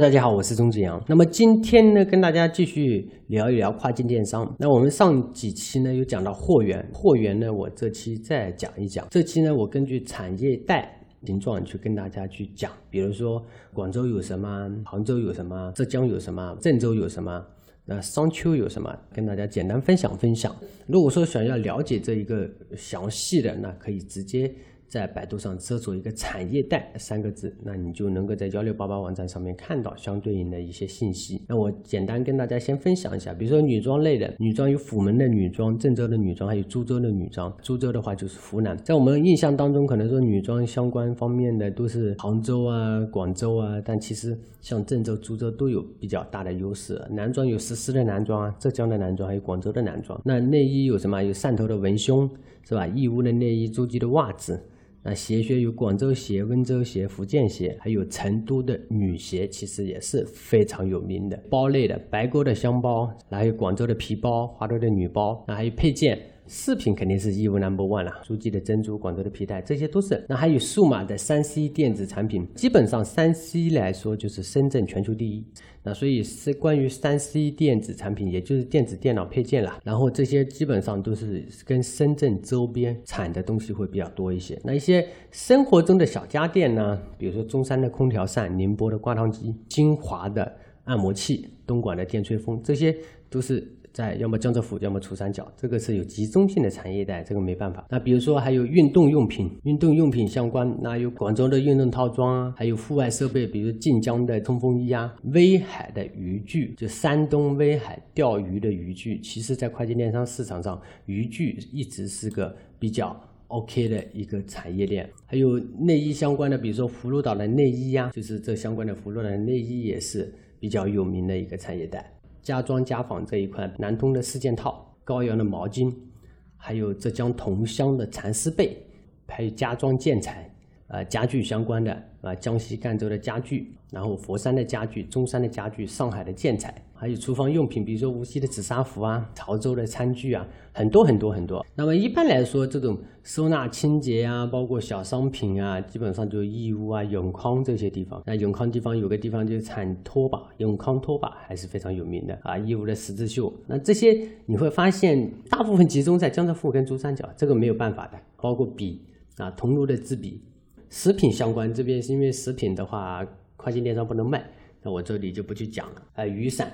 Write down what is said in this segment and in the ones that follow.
大家好，我是钟子阳。那么今天呢，跟大家继续聊一聊跨境电商。那我们上几期呢，有讲到货源，货源呢，我这期再讲一讲。这期呢，我根据产业带形状去跟大家去讲，比如说广州有什么，杭州有什么，浙江有什么，郑州有什么，那商丘有什么，跟大家简单分享分享。如果说想要了解这一个详细的，那可以直接。在百度上搜索一个“产业带”三个字，那你就能够在幺六八八网站上面看到相对应的一些信息。那我简单跟大家先分享一下，比如说女装类的，女装有虎门的女装、郑州的女装，还有株洲的女装。株洲的话就是湖南，在我们印象当中，可能说女装相关方面的都是杭州啊、广州啊，但其实像郑州、株洲都有比较大的优势。男装有石狮的男装啊，浙江的男装，还有广州的男装。那内衣有什么？有汕头的文胸，是吧？义乌的内衣，诸暨的袜子。那鞋靴有广州鞋、温州鞋、福建鞋，还有成都的女鞋，其实也是非常有名的。包类的，白沟的箱包，还有广州的皮包、华州的女包，那还有配件。饰品肯定是义乌 number one 了，诸暨的珍珠、广州的皮带，这些都是。那还有数码的三 C 电子产品，基本上三 C 来说就是深圳全球第一。那所以是关于三 C 电子产品，也就是电子电脑配件了。然后这些基本上都是跟深圳周边产的东西会比较多一些。那一些生活中的小家电呢，比如说中山的空调扇、宁波的挂烫机、金华的按摩器、东莞的电吹风，这些都是。在要么江浙沪，要么珠三角，这个是有集中性的产业带，这个没办法。那比如说还有运动用品，运动用品相关，那有广州的运动套装啊，还有户外设备，比如晋江的冲锋衣啊，威海的渔具，就山东威海钓鱼的渔具，其实在跨境电商市场上，渔具一直是个比较 OK 的一个产业链。还有内衣相关的，比如说葫芦岛的内衣呀，就是这相关的葫芦岛的内衣也是比较有名的一个产业带。家装家纺这一块，南通的四件套，高阳的毛巾，还有浙江桐乡的蚕丝被，还有家装建材，呃，家具相关的啊，江西赣州的家具，然后佛山的家具，中山的家具，上海的建材。还有厨房用品，比如说无锡的紫砂壶啊，潮州的餐具啊，很多很多很多。那么一般来说，这种收纳清洁啊，包括小商品啊，基本上就义乌啊、永康这些地方。那永康地方有个地方就产拖把，永康拖把还是非常有名的啊。义乌的十字绣，那这些你会发现大部分集中在江浙沪跟珠三角，这个没有办法的。包括笔啊，桐庐的制笔，食品相关这边是因为食品的话，跨境电商不能卖，那我这里就不去讲了。还有雨伞。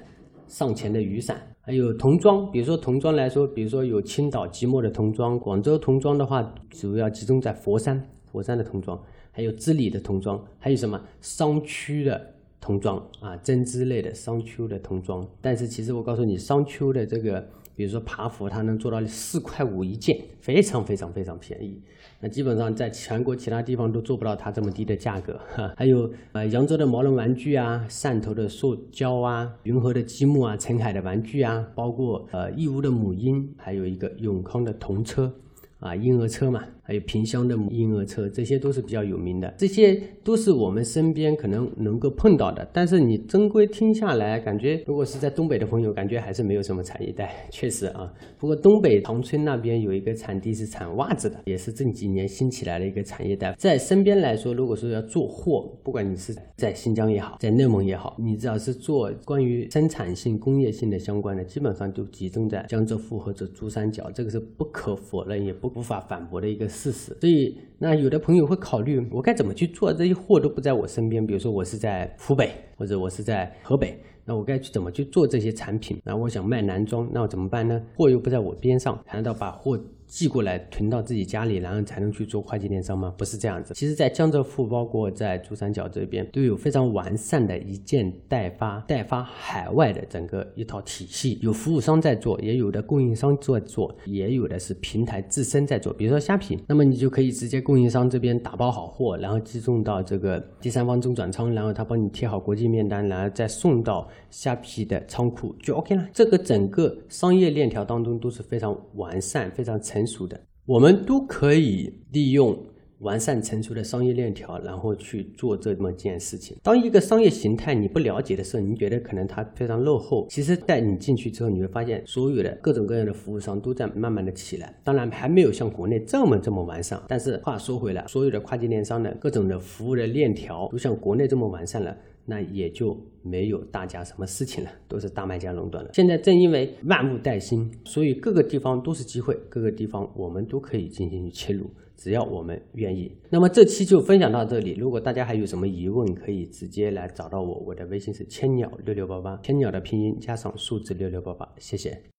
上前的雨伞，还有童装，比如说童装来说，比如说有青岛即墨的童装，广州童装的话，主要集中在佛山，佛山的童装，还有织里的童装，还有什么商丘的童装啊，针织类的商丘的童装。但是其实我告诉你，商丘的这个。比如说爬服，它能做到四块五一件，非常非常非常便宜。那基本上在全国其他地方都做不到它这么低的价格。还有呃扬州的毛绒玩具啊，汕头的塑胶啊，云和的积木啊，澄海的玩具啊，包括呃义乌的母婴，还有一个永康的童车。啊，婴儿车嘛，还有萍乡的婴儿车，这些都是比较有名的，这些都是我们身边可能能够碰到的。但是你正规听下来，感觉如果是在东北的朋友，感觉还是没有什么产业带。确实啊，不过东北长春那边有一个产地是产袜子的，也是这几年兴起来的一个产业带。在身边来说，如果说要做货，不管你是在新疆也好，在内蒙也好，你只要是做关于生产性、工业性的相关的，基本上就集中在江浙沪或者珠三角，这个是不可否认，也不。无法反驳的一个事实，所以那有的朋友会考虑，我该怎么去做？这些货都不在我身边，比如说我是在湖北，或者我是在河北，那我该去怎么去做这些产品？那我想卖男装，那我怎么办呢？货又不在我边上，难道把货？寄过来囤到自己家里，然后才能去做跨境电商吗？不是这样子。其实，在江浙沪，包括在珠三角这边，都有非常完善的一件代发、代发海外的整个一套体系。有服务商在做，也有的供应商在做，也有的是平台自身在做。比如说虾皮，那么你就可以直接供应商这边打包好货，然后寄送到这个第三方中转仓，然后他帮你贴好国际面单，然后再送到虾皮的仓库就 OK 了。这个整个商业链条当中都是非常完善、非常成。熟的，我们都可以利用完善成熟的商业链条，然后去做这么件事情。当一个商业形态你不了解的时候，你觉得可能它非常落后。其实带你进去之后，你会发现所有的各种各样的服务商都在慢慢的起来。当然还没有像国内这么这么完善。但是话说回来，所有的跨境电商的各种的服务的链条都像国内这么完善了。那也就没有大家什么事情了，都是大卖家垄断了。现在正因为万物待新，所以各个地方都是机会，各个地方我们都可以进行切入，只要我们愿意。那么这期就分享到这里，如果大家还有什么疑问，可以直接来找到我，我的微信是千鸟六六八八，千鸟的拼音加上数字六六八八，谢谢。